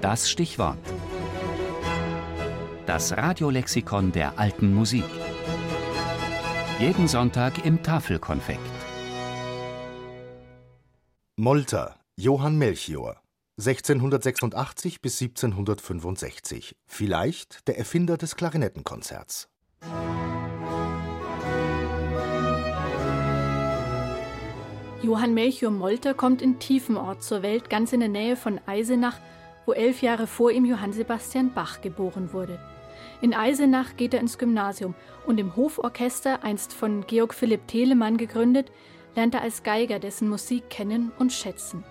Das Stichwort. Das Radiolexikon der alten Musik. Jeden Sonntag im Tafelkonfekt. Molter, Johann Melchior. 1686 bis 1765. Vielleicht der Erfinder des Klarinettenkonzerts. Johann Melchior Molter kommt in Tiefenort zur Welt, ganz in der Nähe von Eisenach, wo elf Jahre vor ihm Johann Sebastian Bach geboren wurde. In Eisenach geht er ins Gymnasium und im Hoforchester, einst von Georg Philipp Telemann gegründet, lernt er als Geiger dessen Musik kennen und schätzen.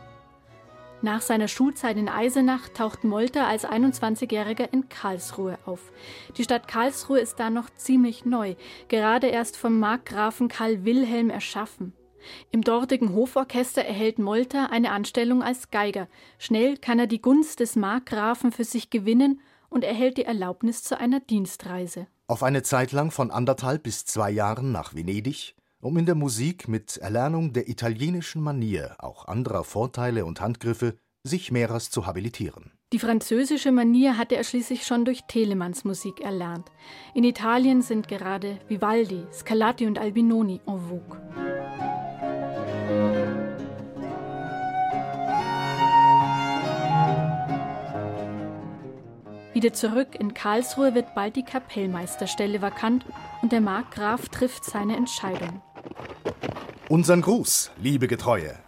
Nach seiner Schulzeit in Eisenach taucht Molter als 21-Jähriger in Karlsruhe auf. Die Stadt Karlsruhe ist da noch ziemlich neu, gerade erst vom Markgrafen Karl Wilhelm erschaffen. Im dortigen Hoforchester erhält Molter eine Anstellung als Geiger. Schnell kann er die Gunst des Markgrafen für sich gewinnen und erhält die Erlaubnis zu einer Dienstreise. Auf eine Zeit lang von anderthalb bis zwei Jahren nach Venedig, um in der Musik mit Erlernung der italienischen Manier, auch anderer Vorteile und Handgriffe, sich mehrers zu habilitieren. Die französische Manier hatte er schließlich schon durch Telemanns Musik erlernt. In Italien sind gerade Vivaldi, Scarlatti und Albinoni en vogue. Wieder zurück in Karlsruhe wird bald die Kapellmeisterstelle vakant und der Markgraf trifft seine Entscheidung. Unseren Gruß, liebe Getreue.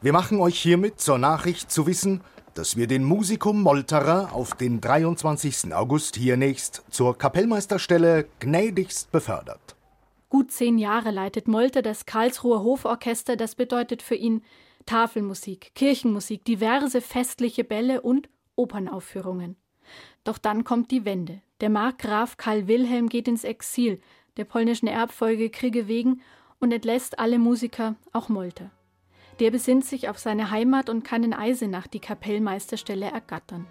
Wir machen euch hiermit zur Nachricht zu wissen, dass wir den Musikum Molterer auf den 23. August hier nächst zur Kapellmeisterstelle gnädigst befördert. Gut zehn Jahre leitet Molter das Karlsruher Hoforchester, das bedeutet für ihn Tafelmusik, Kirchenmusik, diverse festliche Bälle und Opernaufführungen. Doch dann kommt die Wende. Der Markgraf Karl Wilhelm geht ins Exil, der polnischen Erbfolge Kriege wegen, und entlässt alle Musiker, auch Molter. Der besinnt sich auf seine Heimat und kann in Eisenach die Kapellmeisterstelle ergattern.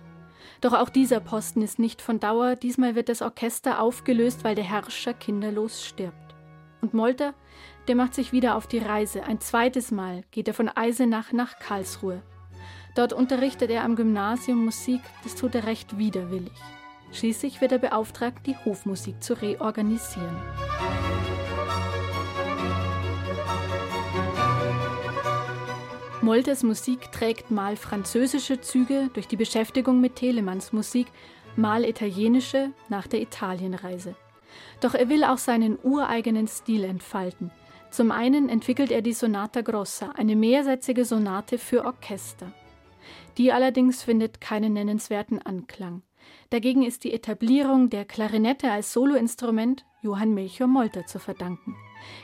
Doch auch dieser Posten ist nicht von Dauer, diesmal wird das Orchester aufgelöst, weil der Herrscher kinderlos stirbt. Und Molter, der macht sich wieder auf die Reise. Ein zweites Mal geht er von Eisenach nach Karlsruhe. Dort unterrichtet er am Gymnasium Musik, das tut er recht widerwillig. Schließlich wird er beauftragt, die Hofmusik zu reorganisieren. Molters Musik trägt mal französische Züge durch die Beschäftigung mit Telemanns Musik, mal italienische nach der Italienreise. Doch er will auch seinen ureigenen Stil entfalten. Zum einen entwickelt er die Sonata Grossa, eine mehrsätzige Sonate für Orchester. Die allerdings findet keinen nennenswerten Anklang. Dagegen ist die Etablierung der Klarinette als Soloinstrument Johann Melchior Molter zu verdanken.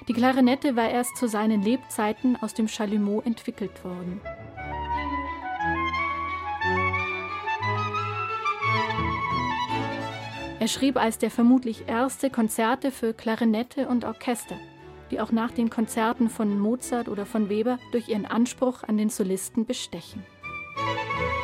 Die Klarinette war erst zu seinen Lebzeiten aus dem Chalumeau entwickelt worden. Er schrieb als der vermutlich erste Konzerte für Klarinette und Orchester, die auch nach den Konzerten von Mozart oder von Weber durch ihren Anspruch an den Solisten bestechen. thank you